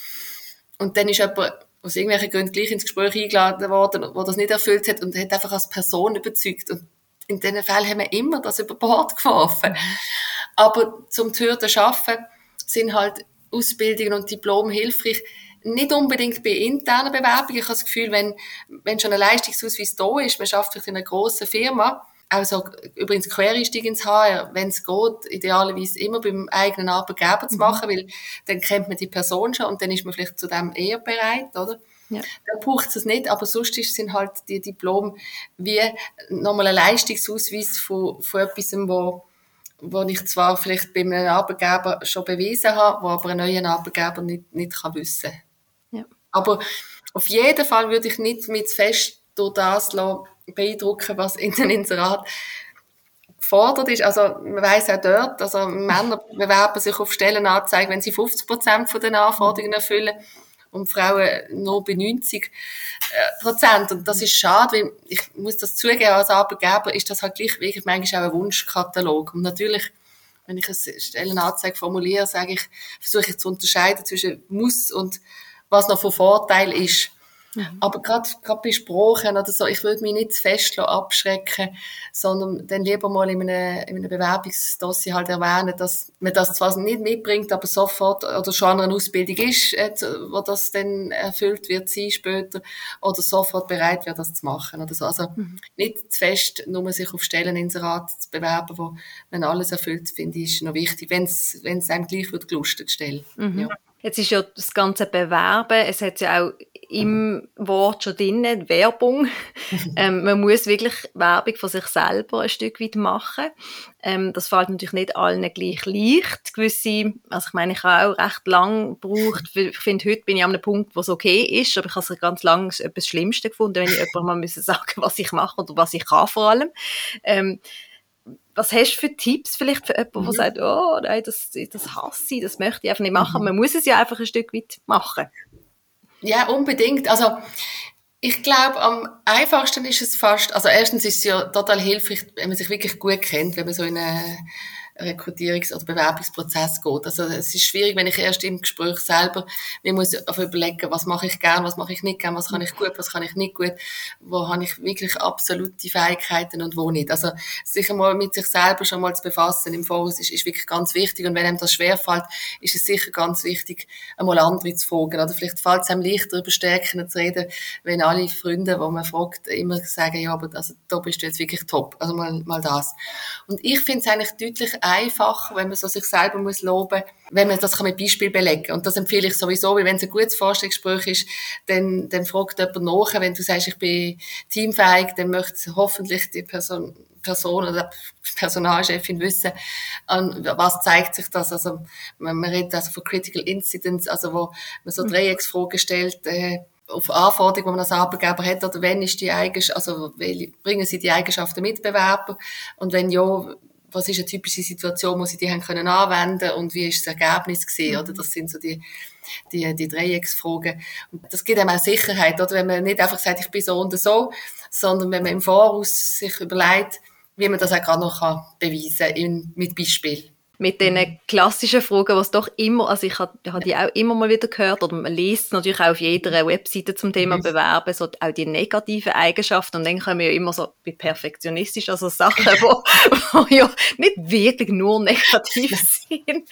Und dann ist jemand aus irgendwelchen Gründen gleich ins Gespräch eingeladen worden, wo das nicht erfüllt hat und hat einfach als Person überzeugt. Und in diesen Fällen haben wir immer das über Bord geworfen. Mhm. Aber zum Hürden schaffen sind halt Ausbildungen und Diplom hilfreich. Nicht unbedingt bei internen Bewerbungen. Ich habe das Gefühl, wenn, wenn schon ein Leistungsausweis da ist, man schafft vielleicht in einer grossen Firma, also übrigens Quereinstieg ins HR, wenn es geht, idealerweise immer beim eigenen Arbeitgeber zu mhm. machen, weil dann kennt man die Person schon und dann ist man vielleicht zu dem eher bereit, oder? Ja. Dann braucht es nicht, aber sonst sind halt die Diplom wie nochmal ein Leistungsausweis von, von etwas, wo, wo ich zwar vielleicht bei einem Arbeitgeber schon bewiesen habe, wo aber ein neuer Arbeitgeber nicht, nicht kann wissen. Ja. Aber auf jeden Fall würde ich nicht mit fest durch das beeindrucken, was in den Inserat gefordert ist. Also man weiß auch dort, also Männer bewerben sich auf Stellenanzeigen, wenn sie 50 Prozent von den Anforderungen erfüllen und Frauen nur bei 90 äh, Prozent. Und das ist schade, weil ich muss das zugeben, als Arbeitgeber ist das halt gleich wirklich manchmal auch ein Wunschkatalog. Und natürlich, wenn ich eine Stellenanzeige formuliere, sage ich, versuche ich zu unterscheiden zwischen muss und was noch von Vorteil ist. Mhm. Aber gerade, gerade bei Sprachen oder so, ich würde mich nicht zu fest abschrecken, sondern dann lieber mal in einem, in einem Bewerbungsdossier halt erwähnen, dass man das zwar nicht mitbringt, aber sofort oder schon eine Ausbildung ist, äh, wo das dann erfüllt wird sein später, oder sofort bereit wird, das zu machen oder so. Also mhm. nicht zu fest nur sich auf Stellen ins Rat zu bewerben, wo man alles erfüllt, finde ich, ist noch wichtig, wenn es einem gleich wird gelustet stellen. Mhm. Ja. Jetzt ist ja das ganze Bewerben, es hat ja auch im Wort schon drin, Werbung. ähm, man muss wirklich Werbung von sich selber ein Stück weit machen. Ähm, das fällt natürlich nicht allen gleich leicht. Gewisse, also ich meine, ich habe auch recht lang gebraucht. Ich finde, heute bin ich an einem Punkt, wo es okay ist, aber ich habe es ganz lange etwas Schlimmste gefunden, wenn ich jemandem mal müssen sagen was ich mache oder was ich kann vor allem. Ähm, was hast du für Tipps vielleicht für jemanden, mhm. der sagt, oh nein, das, das hasse ich, das möchte ich einfach nicht machen. Mhm. Man muss es ja einfach ein Stück weit machen. Ja, unbedingt. Also ich glaube, am einfachsten ist es fast, also erstens ist es ja total hilfreich, wenn man sich wirklich gut kennt, wenn man so in eine Rekrutierungs- oder Bewerbungsprozess geht. Also es ist schwierig, wenn ich erst im Gespräch selber mir muss überlegen, was mache ich gern, was mache ich nicht gern, was kann ich gut, was kann ich nicht gut, wo habe ich wirklich absolute Fähigkeiten und wo nicht. Also sich einmal mit sich selber schon mal zu befassen im Voraus ist, ist wirklich ganz wichtig und wenn einem das schwerfällt, ist es sicher ganz wichtig, einmal andere zu fragen oder vielleicht fällt es einem leichter, über Stärken zu reden, wenn alle Freunde, wo man fragt, immer sagen, ja, aber also, da bist du jetzt wirklich top. Also mal, mal das. Und ich finde es eigentlich deutlich einfacher, wenn man so sich selber muss loben, wenn man das kann mit Beispiel belegen. Und das empfehle ich sowieso, weil wenn es ein gutes Vorstellungsgespräch ist, dann, dann fragt jemand nach, wenn du sagst, ich bin teamfähig, dann möchte hoffentlich die Person Person oder Personalchefin wissen, was zeigt sich das. Also man, man redet also von Critical Incidents, also wo man so mhm. Dreiecksfragen stellt, äh, auf Anforderungen, die man als Arbeitgeber hat, oder wenn ist die Eigenschaft, also bringen Sie die Eigenschaften Mitbewerber und wenn ja, was ist eine typische Situation, wo Sie die haben können anwenden und wie ist das Ergebnis gesehen, oder? Das sind so die, die, die Dreiecksfragen. Und das gibt einem auch Sicherheit, oder? Wenn man nicht einfach sagt, ich bin so und so, sondern wenn man im Voraus sich überlegt, wie man das auch gerade noch beweisen kann, mit Beispiel mit den klassischen Fragen, was doch immer, also ich habe hab die auch immer mal wieder gehört, oder man liest natürlich auch auf jeder Webseite zum Thema mhm. Bewerben, so auch die negativen Eigenschaften, und dann kommen ja immer so wie perfektionistisch, also Sachen, wo, wo ja nicht wirklich nur negativ sind.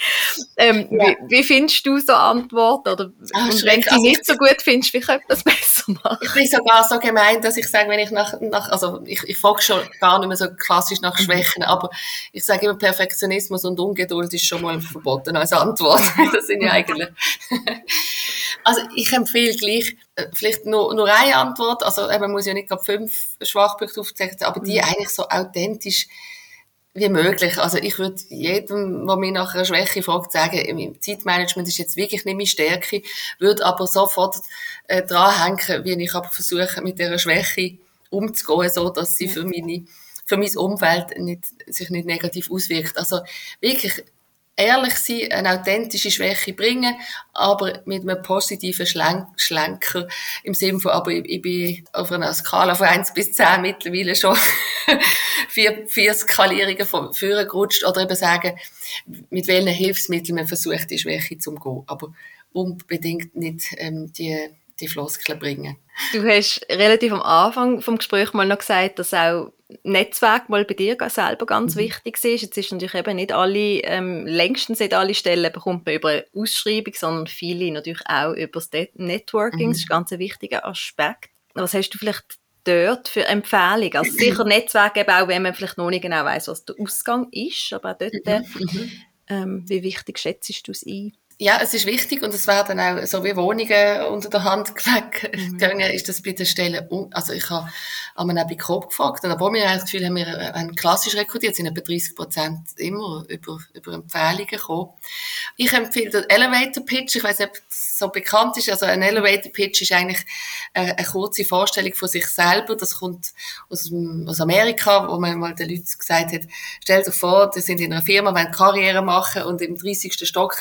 Ähm, ja. wie, wie, findest du so Antworten? Oder Ach, und wenn du also nicht so gut findest, wie könnte das besser machen? Ich bin sogar so gemein, dass ich sage, wenn ich nach, nach also ich, ich frage schon gar nicht mehr so klassisch nach mhm. Schwächen, aber ich sage immer Perfektionismus und Ungeduld ist schon mal verboten als Antwort. das sind ja eigentlich. also ich empfehle gleich äh, vielleicht nur, nur eine Antwort. Also man muss ja nicht gerade fünf Schwachpunkte aufzeigen, aber die mhm. eigentlich so authentisch wie möglich. Also ich würde jedem, der mich nach einer Schwäche fragt, sagen, Zeitmanagement ist jetzt wirklich nicht meine Stärke, würde aber sofort äh, dranhängen, wie ich aber versuche, mit dieser Schwäche umzugehen, so dass sie für meine für mein Umfeld nicht, sich nicht negativ auswirkt. Also wirklich ehrlich sein, eine authentische Schwäche bringen, aber mit einem positiven Schlenk Schlenker im Sinne von, aber ich, ich, bin auf einer Skala von 1 bis 10 mittlerweile schon vier, vier Skalierungen von vorne gerutscht oder eben sagen, mit welchen Hilfsmitteln man versucht, die Schwäche zu umgehen, aber unbedingt nicht ähm, die die Floskeln bringen. Du hast relativ am Anfang vom Gespräch mal noch gesagt, dass auch Netzwerk mal bei dir selber ganz mhm. wichtig ist. Jetzt ist natürlich eben nicht alle, ähm, längstens nicht alle Stellen bekommt man über eine Ausschreibung, sondern viele natürlich auch über das Networking. Mhm. Das ist ein ganz wichtiger Aspekt. Was hast du vielleicht dort für Empfehlungen? Also sicher Netzwerk eben auch, wenn man vielleicht noch nicht genau weiß, was der Ausgang ist, aber auch dort, mhm. mhm. ähm, wie wichtig schätzt du es ein? Ja, es ist wichtig und es werden auch so wie Wohnungen unter der Hand weggegangen, mhm. ist das bei den Stellen, also ich habe einmal auch bei Coop gefragt und obwohl wir eigentlich das Gefühl haben, wir haben klassisch rekrutiert, sind etwa 30 Prozent immer über, über Empfehlungen gekommen. Ich empfehle den Elevator Pitch, ich weiß nicht, ob es so bekannt ist, also ein Elevator Pitch ist eigentlich eine, eine kurze Vorstellung von sich selber, das kommt aus, aus Amerika, wo man mal den Leuten gesagt hat, stell dir vor, die sind in einer Firma, wollen Karriere machen und im 30. Stock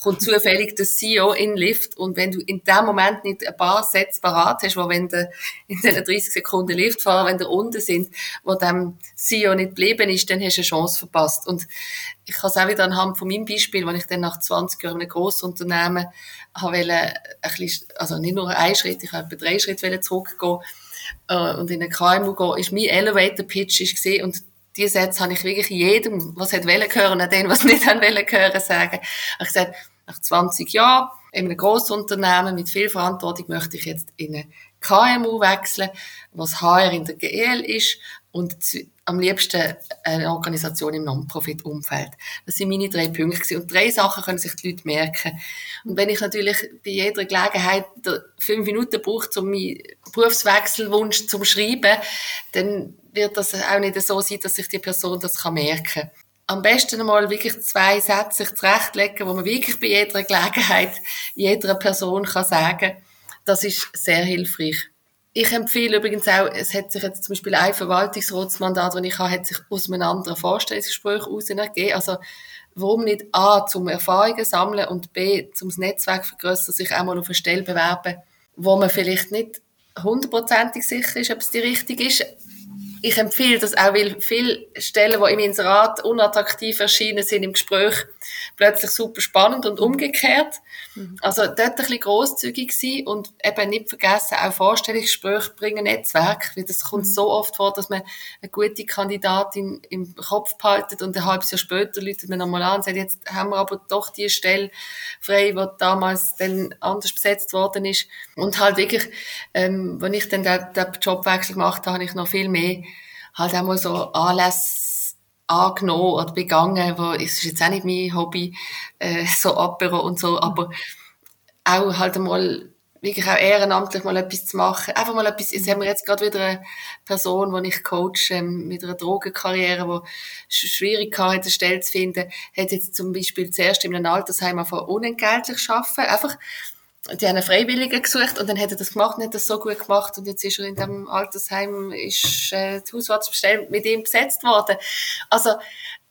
kommt zufällig der CEO in Lift und wenn du in dem Moment nicht ein paar Sätze parat hast, wo wenn du in den 30 Sekunden Lift fahren, wenn der unten sind, wo dem CEO nicht geblieben ist, dann hast du eine Chance verpasst. Und ich kann es auch wieder anhand von meinem Beispiel, wenn ich dann nach 20 Jahren in einem Grossunternehmen habe wollen, ein bisschen, also nicht nur einen Schritt, ich habe drei Schritte zurückgehen äh, und in eine KMU gehen, ist mein Elevator Pitch ist gesehen und die Sätze habe ich wirklich jedem, was hat wollen hören, und dem, was nicht haben wollen hören, sagen. Ich habe gesagt, nach 20 Jahren in einem Grossunternehmen mit viel Verantwortung möchte ich jetzt in eine KMU wechseln, was HR in der GL ist und am liebsten eine Organisation im Non-Profit-Umfeld. Das sind meine drei Punkte und drei Sachen können sich die Leute merken. Und wenn ich natürlich bei jeder Gelegenheit fünf Minuten brauche, um meinen Berufswechselwunsch zu schreiben, dann wird das auch nicht so sein, dass sich die Person das merken kann am besten einmal wirklich zwei Sätze sich zurechtlegen, wo man wirklich bei jeder Gelegenheit jeder Person kann sagen Das ist sehr hilfreich. Ich empfehle übrigens auch, es hat sich jetzt zum Beispiel ein Verwaltungsratsmandat, das ich habe, hat sich aus einem anderen Vorstellungsgespräch heraus. Also, warum nicht A, zum Erfahrungen sammeln und B, zum Netzwerk vergrößern, sich auch mal auf eine Stelle bewerben, wo man vielleicht nicht hundertprozentig sicher ist, ob es die richtig ist, ich empfehle das auch, weil viele Stellen, die im Inserat unattraktiv erschienen sind im Gespräch, plötzlich super spannend und umgekehrt. Mhm. Also dort ein bisschen grosszügig sein und eben nicht vergessen, auch Vorstellungsgespräche bringen Netzwerk, weil das kommt mhm. so oft vor, dass man eine gute Kandidatin im Kopf behaltet und ein halbes Jahr später läutet man nochmal an und sagt, jetzt haben wir aber doch die Stelle frei, die damals dann anders besetzt worden ist. Und halt wirklich, ähm, wenn ich dann den, den Jobwechsel gemacht habe, habe ich noch viel mehr halt auch mal so Anlässe angenommen oder begangen, wo, es ist jetzt auch nicht mein Hobby, äh, so Apero und so, aber auch halt einmal wirklich auch ehrenamtlich mal etwas zu machen. Einfach mal etwas, jetzt haben wir jetzt gerade wieder eine Person, die ich coache, ähm, mit einer Drogenkarriere, die schwierig hatte, eine Stelle zu finden, hat jetzt zum Beispiel zuerst in einem Altersheim einfach unentgeltlich arbeiten. Einfach, die haben einen Freiwilligen gesucht und dann hat er das gemacht und hat das so gut gemacht und jetzt ist er in dem Altersheim, ist äh, die Hauswartsbestelle mit ihm besetzt worden. Also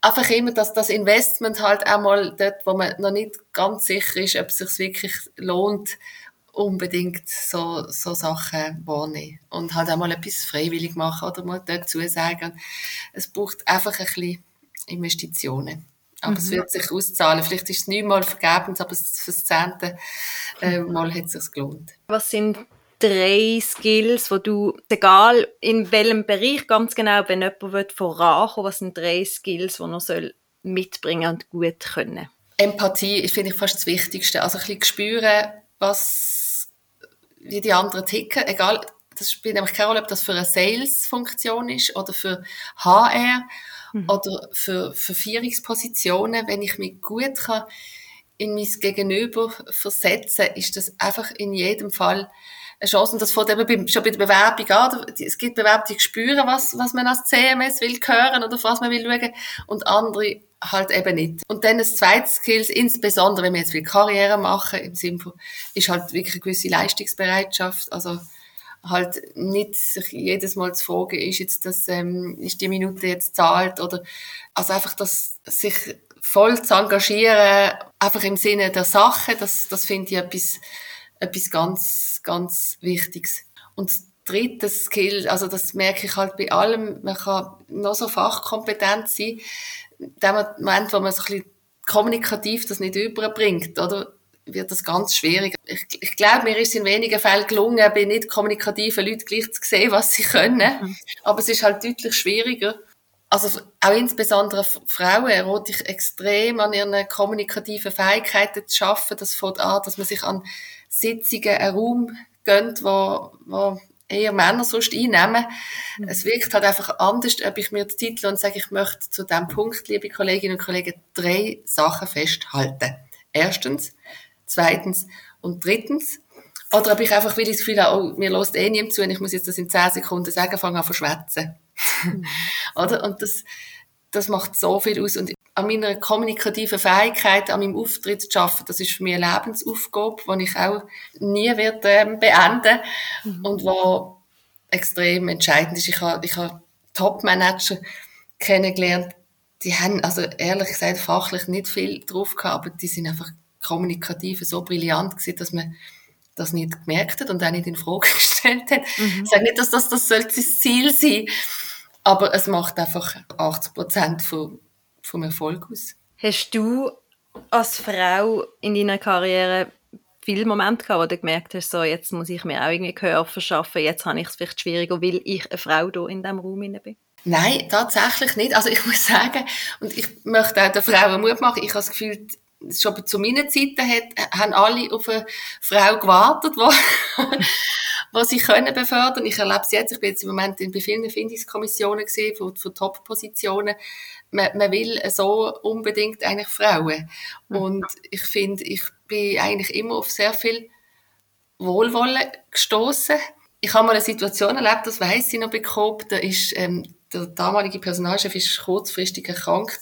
einfach immer, dass das Investment halt auch mal dort, wo man noch nicht ganz sicher ist, ob es sich wirklich lohnt, unbedingt so, so Sachen wahrnehmen. Und halt auch mal etwas freiwillig machen oder mal dazu sagen. Es braucht einfach ein bisschen Investitionen. Aber mhm. es wird sich auszahlen. Vielleicht ist es neunmal vergebens, aber fürs zehnte äh, Mal hat es sich gelohnt. Was sind drei Skills, wo du, egal in welchem Bereich ganz genau, wenn jemand vorankommen was sind drei Skills, die man soll mitbringen und gut können? Empathie ist, finde ich, fast das Wichtigste. Also ein bisschen spüren, was, wie die anderen ticken, egal, das spielt nämlich keine Rolle, ob das für eine Sales-Funktion ist oder für HR mhm. oder für, für Führungspositionen. Wenn ich mich gut kann in mein Gegenüber versetzen, ist das einfach in jedem Fall eine Chance. Und das fängt eben schon bei der Bewerbung an. Es gibt Bewerber, die spüren, was, was man als CMS will hören oder was man will schauen. Und andere halt eben nicht. Und dann das zweite Skills, insbesondere wenn wir jetzt viel Karriere machen, im Sinne von, ist halt wirklich eine gewisse Leistungsbereitschaft. Also, halt nicht sich jedes Mal zu fragen, ist jetzt das, ähm, ist die Minute jetzt zahlt oder, also einfach das, sich voll zu engagieren, einfach im Sinne der Sache, das, das finde ich etwas, etwas ganz, ganz Wichtiges. Und das dritte Skill, also das merke ich halt bei allem, man kann noch so fachkompetent sein, dem Moment, wo man so ein bisschen kommunikativ das nicht überbringt, oder? Wird das ganz schwierig. Ich, ich glaube, mir ist in wenigen Fällen gelungen, bei nicht kommunikativen Leuten gleich zu sehen, was sie können. Mhm. Aber es ist halt deutlich schwieriger. Also auch insbesondere Frauen erwarte ich extrem an ihren kommunikativen Fähigkeiten zu schaffen. Das fängt an, dass man sich an Sitzungen einen Raum gönnt, wo, wo eher Männer sonst einnehmen. Mhm. Es wirkt halt einfach anders, ob ich mir den Titel und sage, ich möchte zu diesem Punkt, liebe Kolleginnen und Kollegen, drei Sachen festhalten. Erstens, zweitens und drittens. Oder ob ich einfach, weil ich das Gefühl habe, oh, mir lässt eh niemand zu und ich muss jetzt das in zehn Sekunden sagen, fange an zu schwätzen. Mhm. Oder? Und das, das macht so viel aus. Und an meiner kommunikativen Fähigkeit, an meinem Auftritt zu arbeiten, das ist für mich eine Lebensaufgabe, die ich auch nie werde ähm, beenden mhm. und wo extrem entscheidend ist. Ich habe, ich habe Top-Manager kennengelernt, die haben, also ehrlich gesagt, fachlich nicht viel drauf gehabt, aber die sind einfach kommunikativ so brillant gewesen, dass man das nicht gemerkt hat und auch nicht in Frage gestellt hat. Mhm. Ich sage nicht, dass das, das sollte das Ziel sein, aber es macht einfach 80 Prozent von vom Erfolg aus. Hast du als Frau in deiner Karriere viele Momente gehabt, wo du gemerkt hast, so, jetzt muss ich mir auch irgendwie Gehör verschaffen, jetzt habe ich es vielleicht schwieriger, weil ich eine Frau hier in diesem Raum bin? Nein, tatsächlich nicht. Also ich muss sagen, und ich möchte auch den Frauen Mut machen, ich habe das Gefühl, schon zu meiner Zeiten hat, haben alle auf eine Frau gewartet, die, was sie können befördern. Ich erlebe es jetzt, ich bin jetzt im Moment in, bei vielen Findungskommissionen gesehen, von, von Top-Positionen, man, man will so unbedingt eigentlich Frauen. Mhm. Und ich finde, ich bin eigentlich immer auf sehr viel Wohlwollen gestoßen. Ich habe mal eine Situation erlebt, das weiß ich noch bekommen, da ist ähm, der damalige Personalchef ist kurzfristig erkrankt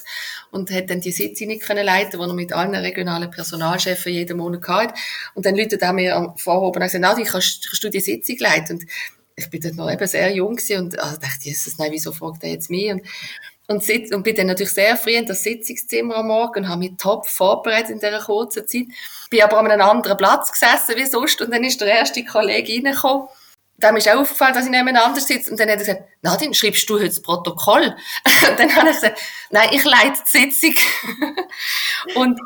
und hat dann die Sitzung nicht können leiten, die er mit allen regionalen Personalchefs jeden Monat hatte. Und dann läutet er mir am Vorhoben gesagt, Nadi, kannst, kannst du die Sitzung leiten? Und ich bin dort noch eben sehr jung und also dachte, Jesus, nein, wieso fragt er jetzt mich? Und und, sitz, und bin dann natürlich sehr früh in das Sitzungszimmer am Morgen und habe mich top vorbereitet in dieser kurzen Zeit. Bin aber an einem anderen Platz gesessen wie sonst und dann ist der erste Kollege reingekommen. Dem ist auch aufgefallen, dass ich nebeneinander sitze. Und dann hat er gesagt, Nadine, schreibst du heute das Protokoll? und dann habe ich gesagt, nein, ich leite die Sitzung. und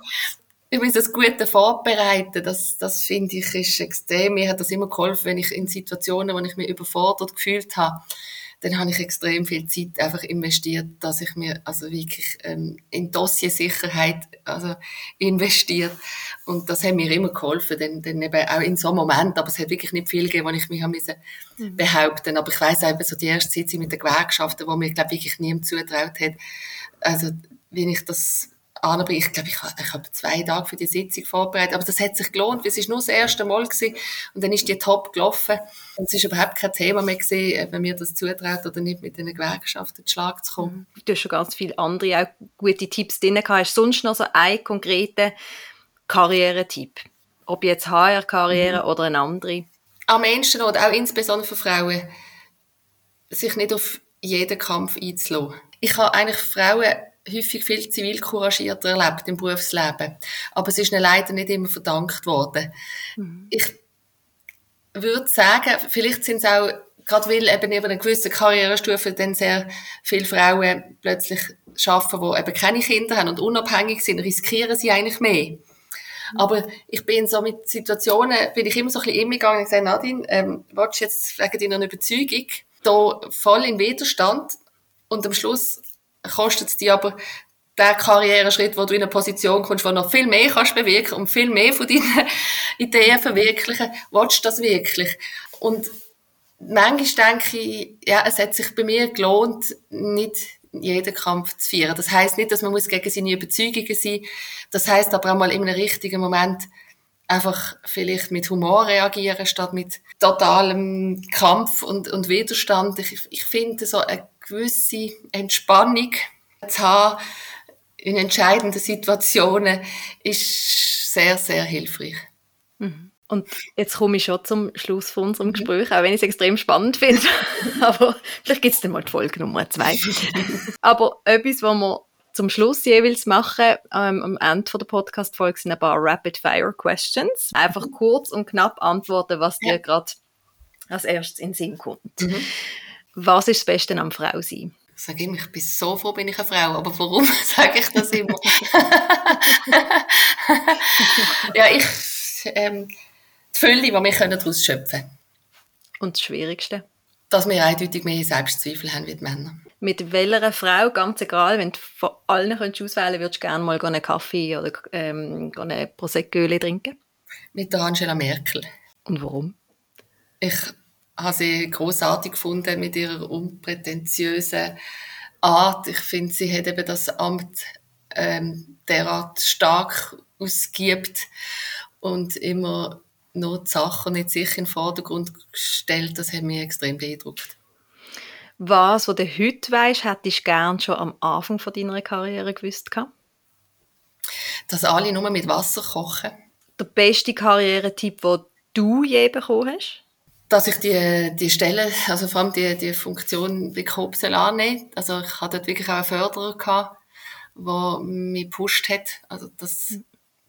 übrigens das gute Vorbereiten, das, das finde ich ist extrem. Mir hat das immer geholfen, wenn ich in Situationen, wo ich mich überfordert gefühlt habe, dann habe ich extrem viel Zeit einfach investiert, dass ich mir also wirklich ähm, in Dossiersicherheit also investiert. Und das hat mir immer geholfen, dann, dann eben auch in so einem Moment, aber es hat wirklich nicht viel gegeben, wo ich mich haben müssen mhm. behaupten, aber ich weiß eben so die erste Sitzung mit den Gewerkschaften, wo mir glaube wirklich niemand zutraut hat, also wie ich das aber ich glaube, ich, ich habe zwei Tage für die Sitzung vorbereitet, aber das hat sich gelohnt, weil es ist nur das erste Mal gewesen und dann ist die top gelaufen und es ist überhaupt kein Thema mehr gewesen, wenn mir das zutraut oder nicht, mit den Gewerkschaften in Schlag zu kommen. Du hast schon ganz viele andere auch gute Tipps drin gehabt. Hast du sonst noch so einen konkreten Karrieretipp? Ob jetzt HR-Karriere mhm. oder eine andere? Am Menschen oder auch insbesondere für Frauen, sich nicht auf jeden Kampf einzulassen. Ich habe eigentlich Frauen häufig viel zivil couragierter erlebt im Berufsleben. Aber es ist ihnen leider nicht immer verdankt worden. Mhm. Ich würde sagen, vielleicht sind es auch, gerade weil eben über eine gewisse Karrierestufe dann sehr viele Frauen plötzlich arbeiten, die eben keine Kinder haben und unabhängig sind, riskieren sie eigentlich mehr. Mhm. Aber ich bin so mit Situationen, bin ich immer so ein bisschen gegangen und gesagt, Nadine, ähm, willst du jetzt wegen deiner Überzeugung da voll im Widerstand und am Schluss kostet es dir aber der Karriereschritt, wo du in eine Position kommst, wo noch viel mehr kannst bewirken und viel mehr von deinen Ideen verwirklichen, willst du das wirklich? Und manchmal denke ich, ja, es hat sich bei mir gelohnt, nicht jeden Kampf zu führen. Das heißt nicht, dass man muss gegen seine Überzeugungen sein. Das heißt aber auch mal in einem richtigen Moment einfach vielleicht mit Humor reagieren statt mit totalem Kampf und, und Widerstand. Ich, ich finde so eine gewisse Entspannung zu haben in entscheidenden Situationen ist sehr, sehr hilfreich. Mhm. Und jetzt komme ich schon zum Schluss von unserem mhm. Gespräch, auch wenn ich es extrem spannend finde. Aber vielleicht gibt es dann mal die Folge Nummer zwei. Aber etwas, was wir zum Schluss jeweils machen, ähm, am Ende der Podcast-Folge, sind ein paar Rapid-Fire-Questions. Einfach kurz und knapp antworten, was dir gerade als erstes in den Sinn kommt. Mhm. Was ist das Beste am Frau sein? Ich sage immer, ich bin so froh, bin ich eine Frau. Aber warum sage ich das immer? ja, ich, ähm, die Fülle, die wir daraus schöpfen können. Und das Schwierigste? Dass wir eindeutig mehr Selbstzweifel haben wie die Männer. Mit welcher Frau, ganz egal, wenn du von allen könntest auswählen würdest du gerne mal einen Kaffee oder ähm, eine Prosecco trinken? Mit der Angela Merkel. Und warum? Ich habe sie großartig gefunden mit ihrer unprätentiösen Art. Ich finde, sie hat eben das Amt ähm, derart stark ausgibt und immer nur die Sachen nicht sich in den Vordergrund gestellt. Das hat mich extrem beeindruckt. Was, was du heute weißt, hättest du gern schon am Anfang von deiner Karriere gewusst gehabt? Dass alle nur mit Wasser kochen. Der beste Karrieretipp, den du je bekommen hast? Dass ich die, die Stelle, also vor allem die, die Funktion bei Kopsel annehme. Also ich hatte dort wirklich auch einen Förderer gehabt, der mich gepusht hat. Also das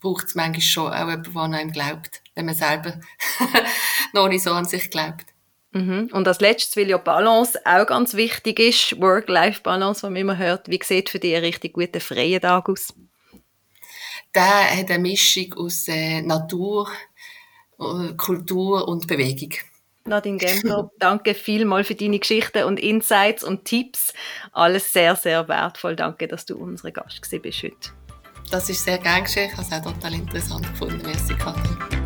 braucht es manchmal schon auch jemand, der an einem glaubt, wenn man selber noch nicht so an sich glaubt. Mhm. Und als letztes, weil ja Balance auch ganz wichtig ist, Work-Life-Balance, was man immer hört, wie sieht für dich ein richtig guter freien Tag aus? Der hat eine Mischung aus äh, Natur, äh, Kultur und Bewegung. Nadine Gembler, danke vielmals für deine Geschichten und Insights und Tipps. Alles sehr, sehr wertvoll. Danke, dass du unser Gast bist heute. Das ist sehr gern geschehen. Ich habe es auch total interessant gefunden. Merci, Katja.